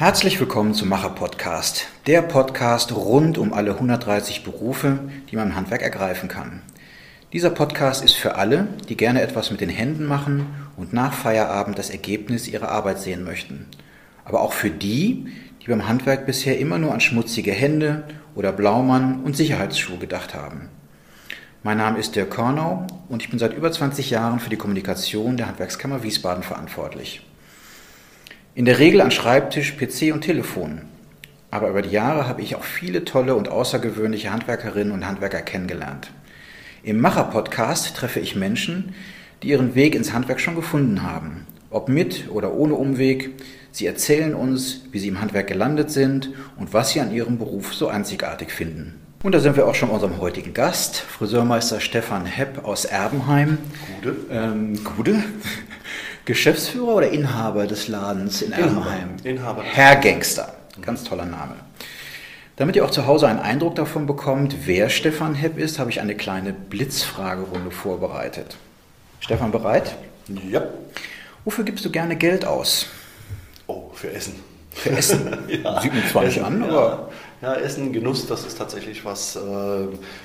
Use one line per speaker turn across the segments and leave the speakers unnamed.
Herzlich willkommen zum Macher Podcast, der Podcast rund um alle 130 Berufe, die man im Handwerk ergreifen kann. Dieser Podcast ist für alle, die gerne etwas mit den Händen machen und nach Feierabend das Ergebnis ihrer Arbeit sehen möchten. Aber auch für die, die beim Handwerk bisher immer nur an schmutzige Hände oder Blaumann und Sicherheitsschuhe gedacht haben. Mein Name ist Dirk Kornau und ich bin seit über 20 Jahren für die Kommunikation der Handwerkskammer Wiesbaden verantwortlich. In der Regel an Schreibtisch, PC und Telefon. Aber über die Jahre habe ich auch viele tolle und außergewöhnliche Handwerkerinnen und Handwerker kennengelernt. Im Macher-Podcast treffe ich Menschen, die ihren Weg ins Handwerk schon gefunden haben. Ob mit oder ohne Umweg, sie erzählen uns, wie sie im Handwerk gelandet sind und was sie an ihrem Beruf so einzigartig finden. Und da sind wir auch schon bei unserem heutigen Gast, Friseurmeister Stefan Hepp aus Erbenheim.
Gude.
Ähm, Gude. Geschäftsführer oder Inhaber des Ladens in Erbenheim?
Inhaber.
Herr Gangster. Ganz toller Name. Damit ihr auch zu Hause einen Eindruck davon bekommt, wer Stefan Hepp ist, habe ich eine kleine Blitzfragerunde vorbereitet. Stefan bereit?
Ja.
Wofür gibst du gerne Geld aus?
Oh, für Essen.
Für Essen?
ja.
Sieht mir zwar nicht an,
ja.
aber.
Ja, Essen, Genuss, das ist tatsächlich was, äh,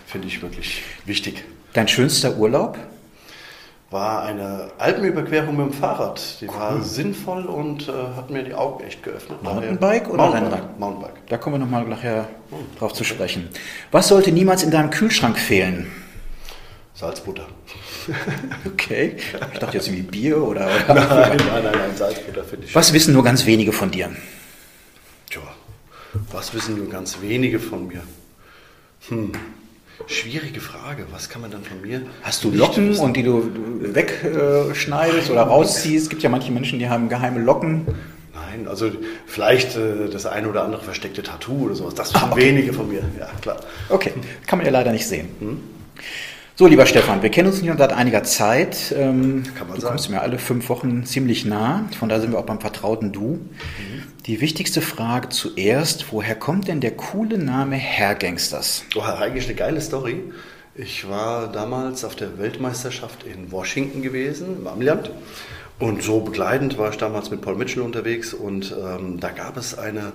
finde ich wirklich wichtig.
Dein schönster Urlaub?
War eine Alpenüberquerung mit dem Fahrrad. Die war sinnvoll und äh, hat mir die Augen echt geöffnet.
Mountainbike oder
Mountainbike?
Rennrad?
Mountainbike.
Da kommen wir nochmal nachher drauf zu sprechen. Was sollte niemals in deinem Kühlschrank fehlen?
Salzbutter.
Okay. Ich dachte jetzt wie Bier oder.
nein, nein, nein, nein, Salzbutter finde ich.
Was wissen nur ganz wenige von dir?
Tja, was wissen nur ganz wenige von mir? Hm, schwierige Frage. Was kann man dann von mir?
Hast du Locken und die du wegschneidest oder rausziehst? Es gibt ja manche Menschen, die haben geheime Locken.
Nein, also vielleicht äh, das eine oder andere versteckte Tattoo oder sowas. Das wissen wenige von mir. Ja, klar.
Okay, kann man ja leider nicht sehen. So, lieber Stefan, wir kennen uns schon seit einiger Zeit. Ähm,
Kann man
du
sagen.
kommst mir alle fünf Wochen ziemlich nah. Von daher sind wir auch beim vertrauten Du. Die wichtigste Frage zuerst, woher kommt denn der coole Name Herr Gangsters?
Oh, eigentlich eine geile Story. Ich war damals auf der Weltmeisterschaft in Washington gewesen, im Amiland. Und so begleitend war ich damals mit Paul Mitchell unterwegs und ähm, da gab es eine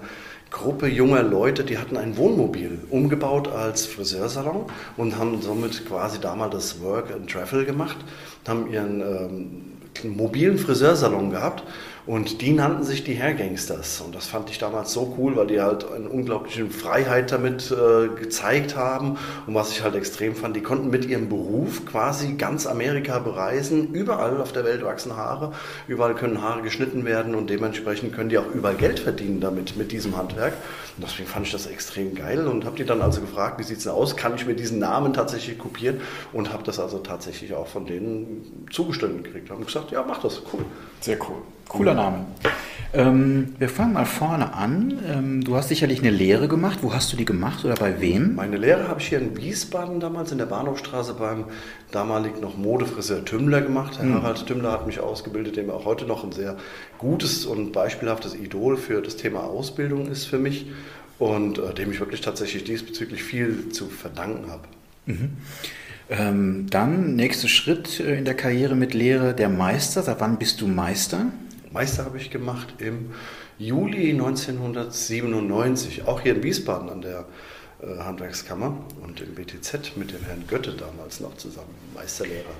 Gruppe junger Leute, die hatten ein Wohnmobil umgebaut als Friseursalon und haben somit quasi damals das Work and Travel gemacht, haben ihren ähm, mobilen Friseursalon gehabt und die nannten sich die Hair Gangsters. Und das fand ich damals so cool, weil die halt eine unglaubliche Freiheit damit äh, gezeigt haben. Und was ich halt extrem fand, die konnten mit ihrem Beruf quasi ganz Amerika bereisen. Überall auf der Welt wachsen Haare. Überall können Haare geschnitten werden und dementsprechend können die auch überall Geld verdienen damit, mit diesem Handwerk. Und deswegen fand ich das extrem geil und habe die dann also gefragt, wie sieht's denn aus? Kann ich mir diesen Namen tatsächlich kopieren? Und habe das also tatsächlich auch von denen zugestimmt gekriegt. Haben gesagt, ja, mach das, cool.
Sehr cool. Cooler Name. Ähm, wir fangen mal vorne an. Ähm, du hast sicherlich eine Lehre gemacht. Wo hast du die gemacht oder bei wem?
Meine Lehre habe ich hier in Wiesbaden damals in der Bahnhofstraße beim damalig noch Modefriseur Tümmler gemacht. Herr Harald Tümmler hat mich ausgebildet, dem auch heute noch ein sehr gutes und beispielhaftes Idol für das Thema Ausbildung ist für mich und äh, dem ich wirklich tatsächlich diesbezüglich viel zu verdanken habe.
Ähm, dann nächster Schritt äh, in der Karriere mit Lehre, der Meister. Seit wann bist du Meister?
Meister habe ich gemacht im Juli 1997, auch hier in Wiesbaden an der äh, Handwerkskammer und im BTZ mit dem Herrn Götte damals noch zusammen, Meisterlehrer.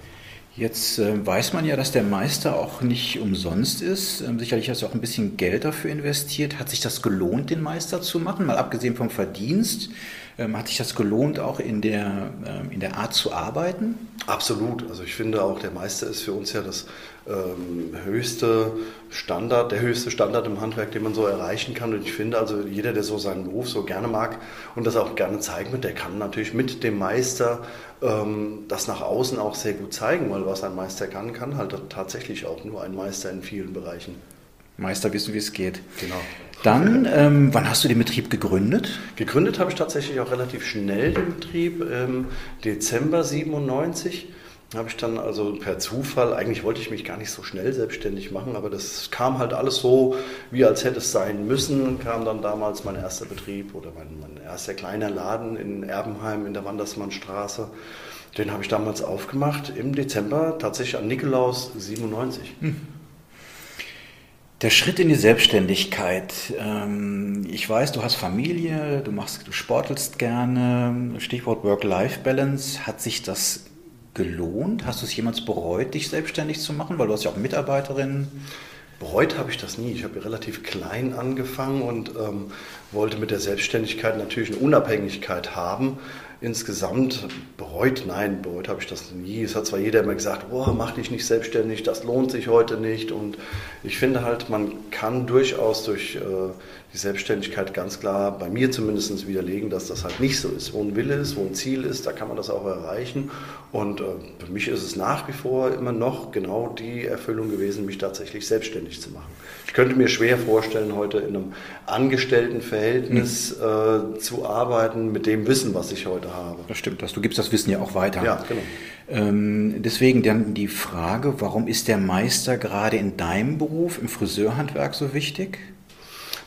Jetzt äh, weiß man ja, dass der Meister auch nicht umsonst ist. Ähm, sicherlich hast du auch ein bisschen Geld dafür investiert. Hat sich das gelohnt, den Meister zu machen? Mal abgesehen vom Verdienst, ähm, hat sich das gelohnt, auch in der, ähm, in der Art zu arbeiten?
Absolut. Also ich finde auch, der Meister ist für uns ja das ähm, höchste Standard, der höchste Standard im Handwerk, den man so erreichen kann. Und ich finde also, jeder, der so seinen Beruf so gerne mag und das auch gerne zeigen wird, der kann natürlich mit dem Meister ähm, das nach außen auch sehr gut zeigen, weil was ein Meister kann, kann halt tatsächlich auch nur ein Meister in vielen Bereichen.
Meister wissen, wie es geht.
Genau.
Dann, ähm, wann hast du den Betrieb gegründet?
Gegründet habe ich tatsächlich auch relativ schnell den Betrieb. Im Dezember 97 habe ich dann also per Zufall, eigentlich wollte ich mich gar nicht so schnell selbstständig machen, aber das kam halt alles so, wie als hätte es sein müssen. Kam dann damals mein erster Betrieb oder mein, mein erster kleiner Laden in Erbenheim in der Wandersmannstraße. Den habe ich damals aufgemacht im Dezember, tatsächlich an Nikolaus 97.
Der Schritt in die Selbstständigkeit. Ähm, ich weiß, du hast Familie, du machst, du sportelst gerne. Stichwort Work-Life-Balance. Hat sich das gelohnt? Hast du es jemals bereut, dich selbstständig zu machen? Weil du hast ja auch Mitarbeiterin.
Bereut habe ich das nie. Ich habe relativ klein angefangen und ähm, wollte mit der Selbstständigkeit natürlich eine Unabhängigkeit haben insgesamt bereut, nein, bereut habe ich das nie. Es hat zwar jeder immer gesagt, oh, mach dich nicht selbstständig, das lohnt sich heute nicht. Und ich finde halt, man kann durchaus durch äh, die Selbstständigkeit ganz klar bei mir zumindest widerlegen, dass das halt nicht so ist. Wo ein Wille ist, wo ein Ziel ist, da kann man das auch erreichen. Und äh, für mich ist es nach wie vor immer noch genau die Erfüllung gewesen, mich tatsächlich selbstständig zu machen. Ich könnte mir schwer vorstellen, heute in einem Angestelltenverhältnis mhm. äh, zu arbeiten mit dem Wissen, was ich heute habe.
Das stimmt, das, du gibst das Wissen ja auch weiter.
Ja, genau.
Ähm, deswegen dann die Frage, warum ist der Meister gerade in deinem Beruf, im Friseurhandwerk so wichtig?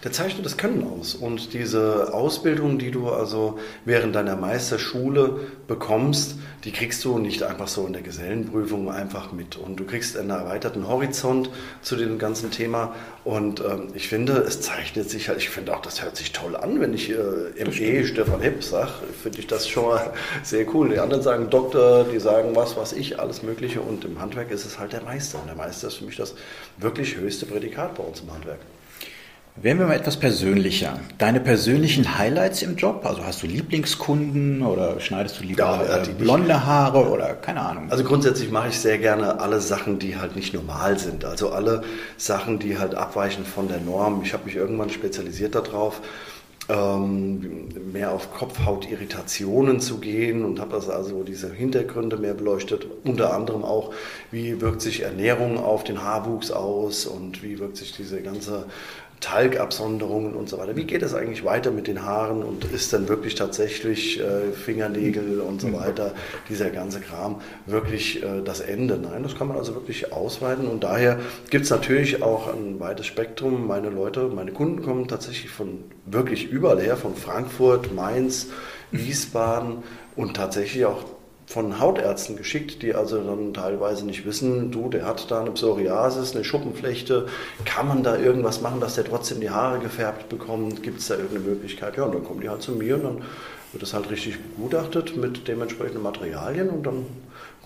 Der zeichnet das Können aus. Und diese Ausbildung, die du also während deiner Meisterschule bekommst, die kriegst du nicht einfach so in der Gesellenprüfung einfach mit. Und du kriegst einen erweiterten Horizont zu dem ganzen Thema. Und ähm, ich finde, es zeichnet sich halt, ich finde auch, das hört sich toll an, wenn ich äh, ME Stefan Hepp sage, finde ich das schon mal sehr cool. Die anderen sagen Doktor, die sagen was, was ich, alles Mögliche. Und im Handwerk ist es halt der Meister. Und der Meister ist für mich das wirklich höchste Prädikat bei uns im Handwerk.
Werden wir mal etwas persönlicher. Deine persönlichen Highlights im Job? Also hast du Lieblingskunden oder schneidest du lieber ja, äh, blonde Haare oder keine Ahnung?
Also grundsätzlich mache ich sehr gerne alle Sachen, die halt nicht normal sind. Also alle Sachen, die halt abweichen von der Norm. Ich habe mich irgendwann spezialisiert darauf, ähm, mehr auf Kopfhautirritationen zu gehen und habe also diese Hintergründe mehr beleuchtet. Unter anderem auch, wie wirkt sich Ernährung auf den Haarwuchs aus und wie wirkt sich diese ganze Talgabsonderungen und so weiter. Wie geht es eigentlich weiter mit den Haaren und ist dann wirklich tatsächlich äh, Fingernägel und so mhm. weiter, dieser ganze Kram, wirklich äh, das Ende? Nein, das kann man also wirklich ausweiten und daher gibt es natürlich auch ein weites Spektrum. Meine Leute, meine Kunden kommen tatsächlich von wirklich überall her, von Frankfurt, Mainz, Wiesbaden und tatsächlich auch von Hautärzten geschickt, die also dann teilweise nicht wissen, du, der hat da eine Psoriasis, eine Schuppenflechte, kann man da irgendwas machen, dass der trotzdem die Haare gefärbt bekommt, gibt es da irgendeine Möglichkeit? Ja, und dann kommen die halt zu mir und dann wird das halt richtig begutachtet mit dementsprechenden Materialien und dann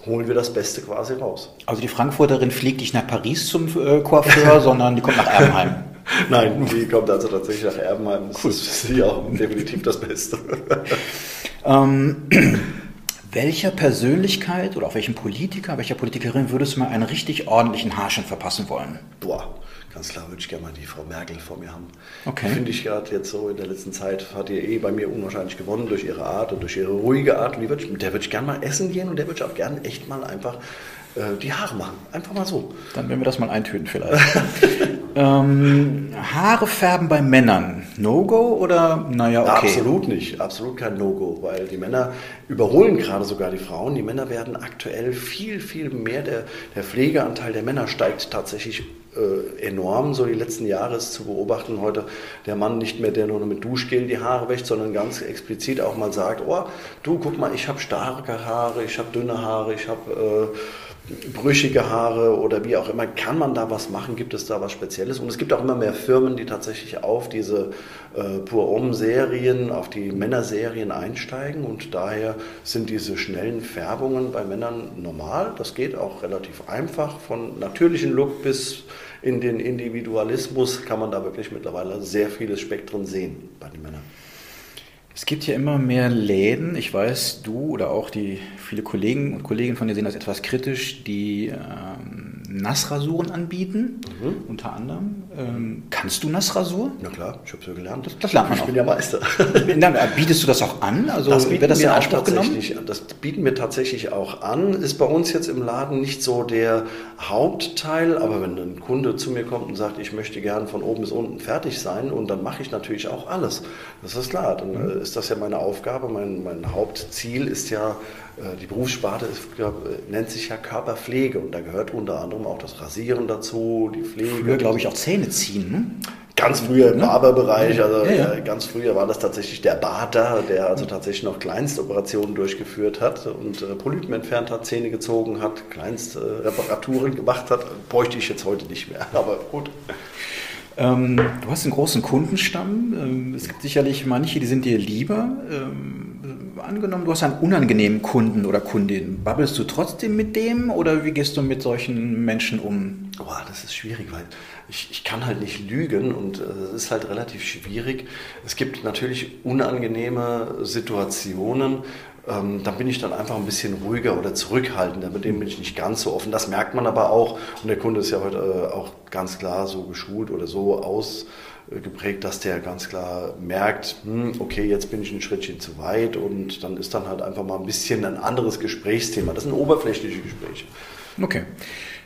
holen wir das Beste quasi raus.
Also die Frankfurterin fliegt nicht nach Paris zum äh, Coiffeur, sondern die kommt nach Erbenheim.
Nein, die kommt also tatsächlich nach Erbenheim. Das cool. ist für sie auch definitiv das Beste.
ähm, welcher Persönlichkeit oder auch welchem Politiker, welcher Politikerin würdest du mal einen richtig ordentlichen Haarschnitt verpassen wollen?
Boah, ganz klar würde ich gerne mal die Frau Merkel vor mir haben.
Okay.
Finde ich gerade jetzt so in der letzten Zeit, hat ihr eh bei mir unwahrscheinlich gewonnen durch ihre Art und durch ihre ruhige Art. Und die würd ich, mit der würde ich gerne mal essen gehen und der würde ich auch gerne echt mal einfach die Haare machen. Einfach mal so.
Dann werden wir das mal eintüten vielleicht. ähm, Haare färben bei Männern. No-Go oder naja, okay?
Absolut nicht. Absolut kein No-Go, weil die Männer überholen gerade sogar die Frauen. Die Männer werden aktuell viel, viel mehr. Der, der Pflegeanteil der Männer steigt tatsächlich äh, enorm, so die letzten Jahre ist zu beobachten. Heute der Mann nicht mehr, der nur mit Duschgel die Haare wäscht, sondern ganz explizit auch mal sagt, oh, du, guck mal, ich habe starke Haare, ich habe dünne Haare, ich habe... Äh, brüchige Haare oder wie auch immer, kann man da was machen? Gibt es da was Spezielles? Und es gibt auch immer mehr Firmen, die tatsächlich auf diese äh, Pur-Om-Serien, auf die Männerserien einsteigen und daher sind diese schnellen Färbungen bei Männern normal. Das geht auch relativ einfach. Von natürlichen Look bis in den Individualismus kann man da wirklich mittlerweile sehr viele Spektren sehen bei den Männern.
Es gibt ja immer mehr Läden, ich weiß, du oder auch die viele Kollegen und Kolleginnen von dir sehen das etwas kritisch, die ähm, Nassrasuren anbieten, mhm. unter anderem. Ähm, kannst du Nassrasur?
Na klar, ich habe es ja gelernt.
Das, das lernt man
ich
auch.
bin ja Meister.
Dann, bietest du das auch an?
Also das wird das in Anspruch genommen? Das bieten wir tatsächlich auch an. Ist bei uns jetzt im Laden nicht so der Hauptteil, aber wenn ein Kunde zu mir kommt und sagt, ich möchte gern von oben bis unten fertig sein und dann mache ich natürlich auch alles. Das ist klar, dann mhm. ist das ja meine Aufgabe. Mein, mein Hauptziel ist ja äh, die Berufssparte ist, nennt sich ja Körperpflege und da gehört unter anderem auch das Rasieren dazu, die Pflege.
Früher, glaube ich, auch Zähne ziehen. Ne?
Ganz früher im Barberbereich, also ja, ja. ganz früher war das tatsächlich der Bader, der also tatsächlich noch Kleinstoperationen durchgeführt hat und äh, Polypen entfernt hat, Zähne gezogen hat, Kleinstreparaturen äh, gemacht hat. Bräuchte ich jetzt heute nicht mehr, aber gut.
Ähm, du hast einen großen Kundenstamm. Ähm, es gibt sicherlich manche, die sind dir lieber. Ähm, angenommen, du hast einen unangenehmen Kunden oder Kundin. Babbelst du trotzdem mit dem oder wie gehst du mit solchen Menschen um?
Boah, das ist schwierig, weil ich, ich kann halt nicht lügen und es äh, ist halt relativ schwierig. Es gibt natürlich unangenehme Situationen, ähm, da bin ich dann einfach ein bisschen ruhiger oder zurückhaltender. Mit dem bin ich nicht ganz so offen. Das merkt man aber auch. Und der Kunde ist ja heute äh, auch ganz klar so geschult oder so ausgeprägt, dass der ganz klar merkt, hm, okay, jetzt bin ich ein Schrittchen zu weit und dann ist dann halt einfach mal ein bisschen ein anderes Gesprächsthema. Das sind oberflächliche Gespräche.
Okay.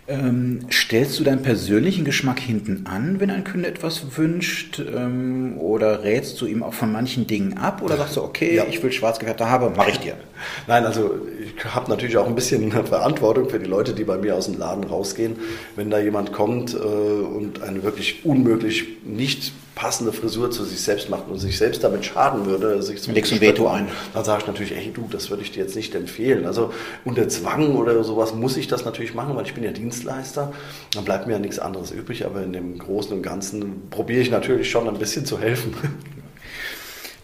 Ähm, stellst du deinen persönlichen Geschmack hinten an, wenn ein Kunde etwas wünscht? Ähm, oder rätst du ihm auch von manchen Dingen ab? Oder sagst du, okay, ja. ich will schwarz gefärbte Haare, mache ich dir?
Nein, also ich habe natürlich auch ein bisschen Verantwortung für die Leute, die bei mir aus dem Laden rausgehen. Wenn da jemand kommt äh, und eine wirklich unmöglich nicht passende Frisur zu sich selbst macht und sich selbst damit schaden würde, sich
zum Legst ein Veto ein.
Dann sage ich natürlich, ey du, das würde ich dir jetzt nicht empfehlen. Also unter Zwang oder sowas muss ich das natürlich machen, weil ich bin ja Dienstleister. Dann bleibt mir ja nichts anderes übrig, aber in dem Großen und Ganzen probiere ich natürlich schon ein bisschen zu helfen.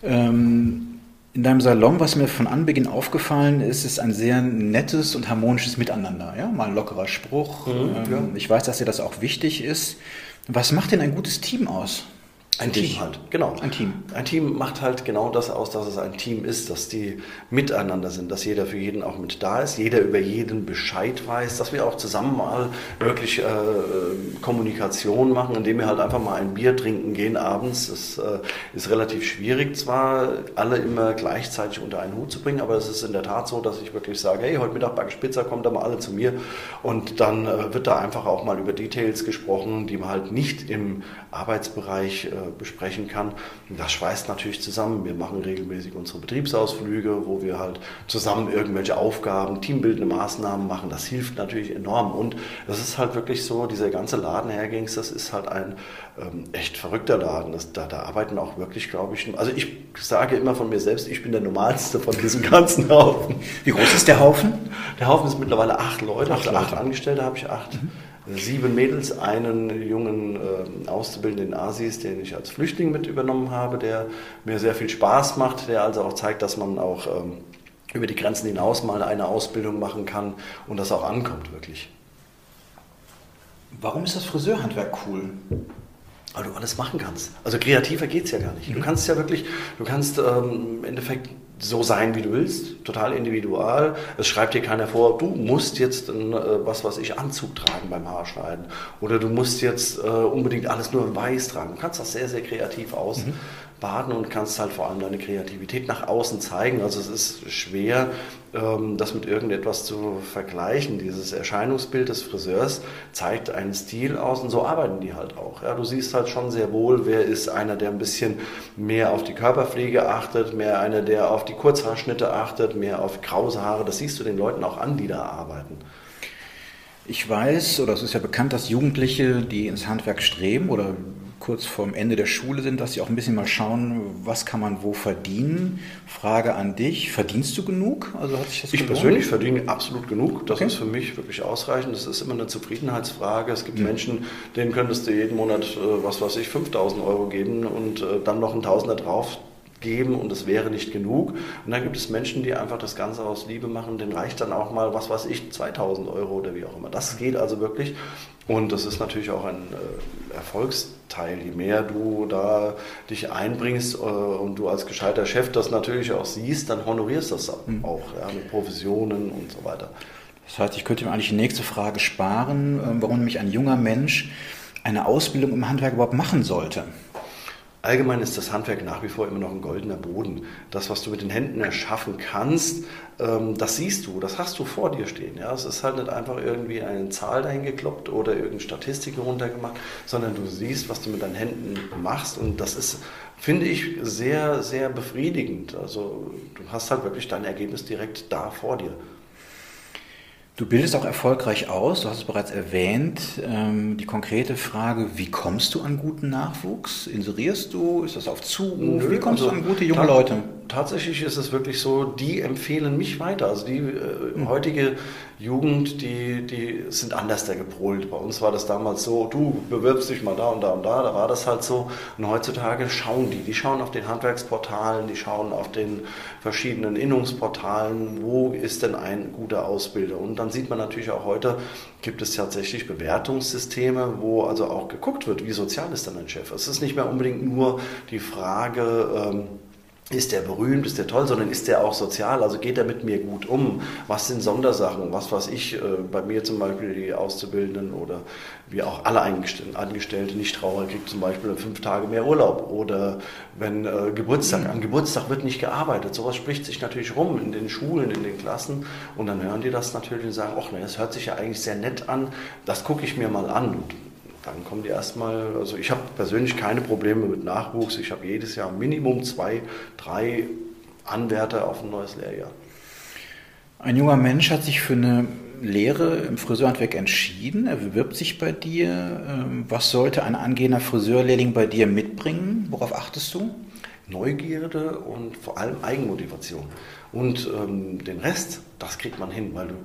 Ähm, in deinem Salon, was mir von Anbeginn aufgefallen ist, ist ein sehr nettes und harmonisches Miteinander. Ja? Mal ein lockerer Spruch. Mhm, ähm, ja. Ich weiß, dass dir das auch wichtig ist. Was macht denn ein gutes Team aus?
Ein Team halt, genau. Ein Team. Ein Team macht halt genau das aus, dass es ein Team ist, dass die miteinander sind, dass jeder für jeden auch mit da ist, jeder über jeden Bescheid weiß, dass wir auch zusammen mal wirklich äh, Kommunikation machen, indem wir halt einfach mal ein Bier trinken gehen abends. Das äh, ist relativ schwierig zwar, alle immer gleichzeitig unter einen Hut zu bringen, aber es ist in der Tat so, dass ich wirklich sage, hey, heute Mittag bei Spitzer, kommt da mal alle zu mir und dann äh, wird da einfach auch mal über Details gesprochen, die man halt nicht im Arbeitsbereich äh, besprechen kann. Das schweißt natürlich zusammen. Wir machen regelmäßig unsere Betriebsausflüge, wo wir halt zusammen irgendwelche Aufgaben, teambildende Maßnahmen machen. Das hilft natürlich enorm. Und das ist halt wirklich so, dieser ganze Laden Hergings, das ist halt ein ähm, echt verrückter Laden. Das, da, da arbeiten auch wirklich, glaube ich, also ich sage immer von mir selbst, ich bin der Normalste von diesem ganzen Haufen.
Wie groß ist der Haufen?
Der Haufen ist mittlerweile acht Leute. Acht, also acht Angestellte habe ich acht. Mhm sieben Mädels, einen jungen äh, Auszubildenden Asis, den ich als Flüchtling mit übernommen habe, der mir sehr viel Spaß macht, der also auch zeigt, dass man auch ähm, über die Grenzen hinaus mal eine Ausbildung machen kann und das auch ankommt wirklich.
Warum ist das Friseurhandwerk cool?
Weil du alles machen kannst. Also kreativer geht es ja gar nicht. Du mhm. kannst ja wirklich, du kannst ähm, im Endeffekt so sein, wie du willst, total individual. Es schreibt dir keiner vor, du musst jetzt ein, äh, was was ich Anzug tragen beim Haarschneiden oder du musst jetzt äh, unbedingt alles nur in weiß tragen. Du kannst das sehr, sehr kreativ aus. Mhm baden und kannst halt vor allem deine Kreativität nach außen zeigen. Also es ist schwer, ähm, das mit irgendetwas zu vergleichen. Dieses Erscheinungsbild des Friseurs zeigt einen Stil aus und so arbeiten die halt auch. Ja, du siehst halt schon sehr wohl, wer ist einer, der ein bisschen mehr auf die Körperpflege achtet, mehr einer, der auf die Kurzhaarschnitte achtet, mehr auf krause Haare. Das siehst du den Leuten auch an, die da arbeiten.
Ich weiß, oder es ist ja bekannt, dass Jugendliche, die ins Handwerk streben oder kurz vorm Ende der Schule sind, dass sie auch ein bisschen mal schauen, was kann man wo verdienen. Frage an dich, verdienst du genug?
Also hat sich das ich gelohnt? persönlich verdiene absolut genug. Das okay. ist für mich wirklich ausreichend. Das ist immer eine Zufriedenheitsfrage. Es gibt mhm. Menschen, denen könntest du jeden Monat, äh, was weiß ich, 5000 Euro geben und äh, dann noch ein Tausender drauf geben und es wäre nicht genug. Und dann gibt es Menschen, die einfach das Ganze aus Liebe machen, denen reicht dann auch mal, was weiß ich, 2000 Euro oder wie auch immer. Das geht also wirklich. Und das ist natürlich auch ein äh, Erfolgsteil. Je mehr du da dich einbringst äh, und du als gescheiter Chef das natürlich auch siehst, dann honorierst das mhm. auch ja, mit Provisionen und so weiter.
Das heißt, ich könnte mir eigentlich die nächste Frage sparen, äh, warum nämlich ein junger Mensch eine Ausbildung im Handwerk überhaupt machen sollte.
Allgemein ist das Handwerk nach wie vor immer noch ein goldener Boden. Das, was du mit den Händen erschaffen kannst, ähm, das siehst du, das hast du vor dir stehen. Ja? Es ist halt nicht einfach irgendwie eine Zahl dahin gekloppt oder irgendeine Statistik runtergemacht, sondern du siehst, was du mit deinen Händen machst und das ist, finde ich, sehr, sehr befriedigend. Also du hast halt wirklich dein Ergebnis direkt da vor dir.
Du bildest auch erfolgreich aus, du hast es bereits erwähnt. Ähm, die konkrete Frage, wie kommst du an guten Nachwuchs? Inserierst du? Ist das auf Zuruf?
Nö,
wie kommst
also
du an gute junge Leute?
Tatsächlich ist es wirklich so, die empfehlen mich weiter. Also die äh, mhm. heutige Jugend, die, die sind anders der gepolt. Bei uns war das damals so, du bewirbst dich mal da und da und da, da war das halt so. Und heutzutage schauen die, die schauen auf den Handwerksportalen, die schauen auf den verschiedenen Innungsportalen, wo ist denn ein guter Ausbilder. Und dann sieht man natürlich auch heute, gibt es tatsächlich Bewertungssysteme, wo also auch geguckt wird, wie sozial ist dann ein Chef. Es ist nicht mehr unbedingt nur die Frage, ähm, ist der berühmt, ist der toll, sondern ist der auch sozial, also geht er mit mir gut um? Was sind Sondersachen? Was weiß ich, äh, bei mir zum Beispiel die Auszubildenden oder wie auch alle Angestellte, nicht Trauer kriegt zum Beispiel fünf Tage mehr Urlaub oder wenn äh, Geburtstag, mhm. am Geburtstag wird nicht gearbeitet, sowas spricht sich natürlich rum in den Schulen, in den Klassen und dann hören die das natürlich und sagen, ach ne, das hört sich ja eigentlich sehr nett an, das gucke ich mir mal an. Und dann kommen die erstmal, also ich habe persönlich keine Probleme mit Nachwuchs. Ich habe jedes Jahr Minimum zwei, drei Anwärter auf ein neues Lehrjahr.
Ein junger Mensch hat sich für eine Lehre im Friseurhandwerk entschieden. Er bewirbt sich bei dir. Ähm, was sollte ein angehender Friseurlehrling bei dir mitbringen? Worauf achtest du?
Neugierde und vor allem Eigenmotivation. Und ähm, den Rest, das kriegt man hin, weil du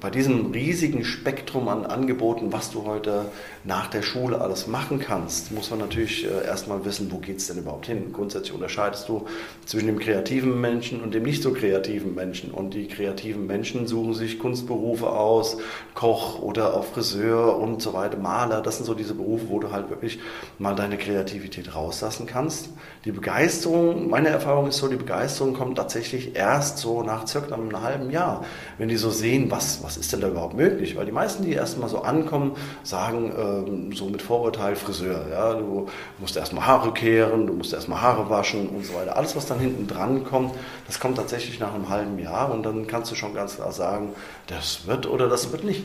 bei diesem riesigen Spektrum an Angeboten, was du heute nach der Schule alles machen kannst, muss man natürlich äh, erstmal wissen, wo geht es denn überhaupt hin. Grundsätzlich unterscheidest du zwischen dem kreativen Menschen und dem nicht so kreativen Menschen. Und die kreativen Menschen suchen sich Kunstberufe aus, Koch oder auch Friseur und so weiter, Maler. Das sind so diese Berufe, wo du halt wirklich mal deine Kreativität rauslassen kannst. Die Begeisterung, meine Erfahrung ist so, die Begeisterung kommt tatsächlich erst so nach circa einem halben Jahr, wenn die so sehen, was, was ist denn da überhaupt möglich? Weil die meisten, die erstmal so ankommen, sagen ähm, so mit Vorurteil Friseur. Ja? Du musst erstmal Haare kehren, du musst erstmal Haare waschen und so weiter. Alles, was dann hinten dran kommt, das kommt tatsächlich nach einem halben Jahr und dann kannst du schon ganz klar sagen, das wird oder das wird nicht.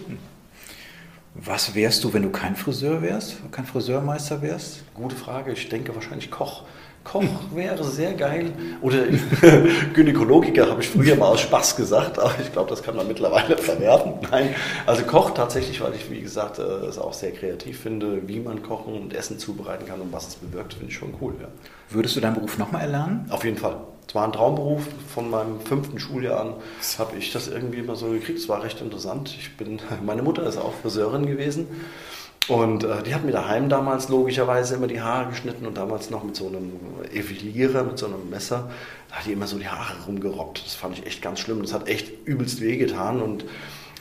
Was wärst du, wenn du kein Friseur wärst, kein Friseurmeister wärst?
Gute Frage. Ich denke wahrscheinlich Koch. Koch wäre sehr geil. Oder Gynäkologiker habe ich früher mal aus Spaß gesagt, aber ich glaube, das kann man mittlerweile verwerfen. Nein, also Koch tatsächlich, weil ich, wie gesagt, äh, es auch sehr kreativ finde, wie man kochen und Essen zubereiten kann und was es bewirkt, finde ich schon cool. Ja.
Würdest du deinen Beruf nochmal erlernen?
Auf jeden Fall. Es war ein Traumberuf. Von meinem fünften Schuljahr an habe ich das irgendwie immer so gekriegt. Es war recht interessant. Ich bin, meine Mutter ist auch Friseurin gewesen. Und äh, die hat mir daheim damals logischerweise immer die Haare geschnitten und damals noch mit so einem Evilierer, mit so einem Messer. Da hat die immer so die Haare rumgerobbt. Das fand ich echt ganz schlimm. Das hat echt übelst wehgetan. Und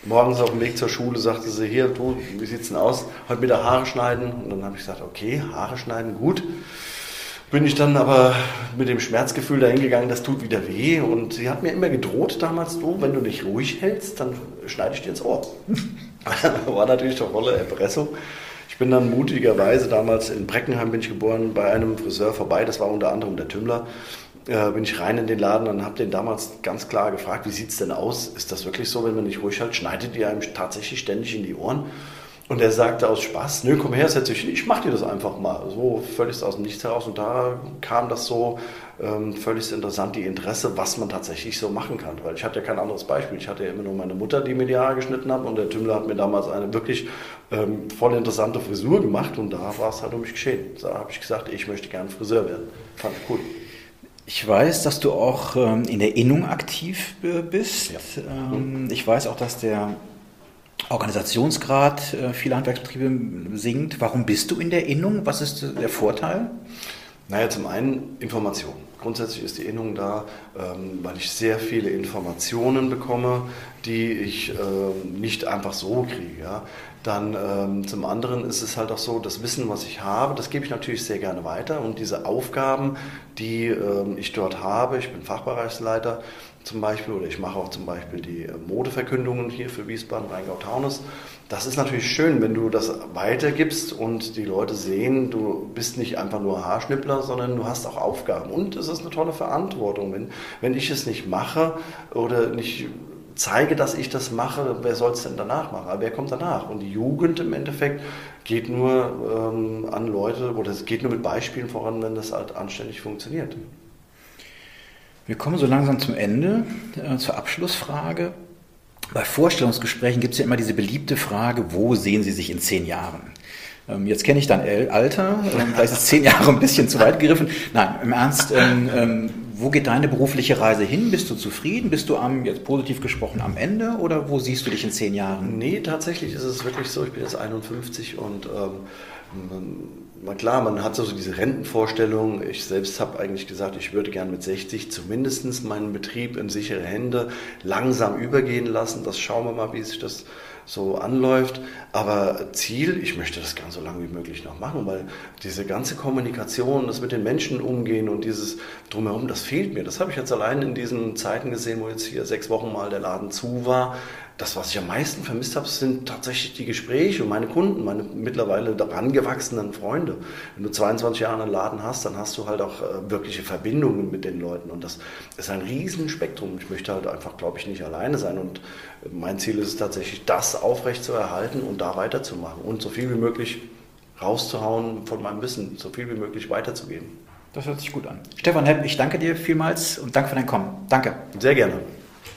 morgens auf dem Weg zur Schule sagte sie: Hier, du, wie sieht's denn aus? Heute mit der Haare schneiden. Und dann habe ich gesagt: Okay, Haare schneiden, gut bin ich dann aber mit dem Schmerzgefühl dahin gegangen, das tut wieder weh. Und sie hat mir immer gedroht damals, du, wenn du dich ruhig hältst, dann schneide ich dir ins Ohr. War natürlich doch volle Erpressung. Ich bin dann mutigerweise damals in Breckenheim bin ich geboren, bei einem Friseur vorbei, das war unter anderem der Tümmler. Äh, bin ich rein in den Laden und habe den damals ganz klar gefragt, wie sieht es denn aus? Ist das wirklich so, wenn man nicht ruhig hält, schneidet ihr einem tatsächlich ständig in die Ohren? Und er sagte aus Spaß, nö, komm her, setz dich, ich mach dir das einfach mal. So völlig aus dem Nichts heraus. Und da kam das so ähm, völlig interessant, die Interesse, was man tatsächlich so machen kann. Weil ich hatte ja kein anderes Beispiel. Ich hatte ja immer nur meine Mutter, die mir die Haare geschnitten hat. Und der Tümmler hat mir damals eine wirklich ähm, voll interessante Frisur gemacht. Und da war es halt um mich geschehen. Da habe ich gesagt, ich möchte gerne Friseur werden. Fand ich cool.
Ich weiß, dass du auch ähm, in der Innung aktiv äh, bist. Ja. Ähm, ich weiß auch, dass der Organisationsgrad äh, vieler Handwerksbetriebe sinkt. Warum bist du in der Innung? Was ist der Vorteil?
Naja, zum einen Information. Grundsätzlich ist die Innung da, ähm, weil ich sehr viele Informationen bekomme, die ich ähm, nicht einfach so kriege. Dann ähm, zum anderen ist es halt auch so, das Wissen, was ich habe, das gebe ich natürlich sehr gerne weiter. Und diese Aufgaben, die ich dort habe, ich bin Fachbereichsleiter, zum Beispiel, oder ich mache auch zum Beispiel die äh, Modeverkündungen hier für Wiesbaden, Rheingau-Taunus. Das ist natürlich schön, wenn du das weitergibst und die Leute sehen, du bist nicht einfach nur Haarschnippler, sondern du hast auch Aufgaben. Und es ist eine tolle Verantwortung. Wenn, wenn ich es nicht mache oder nicht zeige, dass ich das mache, wer soll es denn danach machen? Aber wer kommt danach? Und die Jugend im Endeffekt geht nur ähm, an Leute oder es geht nur mit Beispielen voran, wenn das halt anständig funktioniert.
Wir kommen so langsam zum Ende, äh, zur Abschlussfrage. Bei Vorstellungsgesprächen gibt es ja immer diese beliebte Frage, wo sehen Sie sich in zehn Jahren? Ähm, jetzt kenne ich dein Alter, ähm, vielleicht ist zehn Jahre ein bisschen zu weit gegriffen. Nein, im Ernst, ähm, ähm, wo geht deine berufliche Reise hin? Bist du zufrieden? Bist du am, jetzt positiv gesprochen, am Ende oder wo siehst du dich in zehn Jahren?
Nee, tatsächlich ist es wirklich so, ich bin jetzt 51 und ähm, man, klar, man hat so diese Rentenvorstellung. Ich selbst habe eigentlich gesagt, ich würde gern mit 60 zumindest meinen Betrieb in sichere Hände langsam übergehen lassen. Das schauen wir mal, wie sich das so anläuft. Aber Ziel, ich möchte das ganz so lange wie möglich noch machen, weil diese ganze Kommunikation, das mit den Menschen umgehen und dieses Drumherum, das fehlt mir. Das habe ich jetzt allein in diesen Zeiten gesehen, wo jetzt hier sechs Wochen mal der Laden zu war das, was ich am meisten vermisst habe, sind tatsächlich die Gespräche und meine Kunden, meine mittlerweile daran gewachsenen Freunde. Wenn du 22 Jahre einen Laden hast, dann hast du halt auch äh, wirkliche Verbindungen mit den Leuten und das ist ein Riesenspektrum. Ich möchte halt einfach, glaube ich, nicht alleine sein und mein Ziel ist es tatsächlich, das aufrecht zu erhalten und da weiterzumachen und so viel wie möglich rauszuhauen von meinem Wissen, so viel wie möglich weiterzugeben.
Das hört sich gut an. Stefan Hepp, ich danke dir vielmals und danke für dein Kommen. Danke.
Sehr gerne.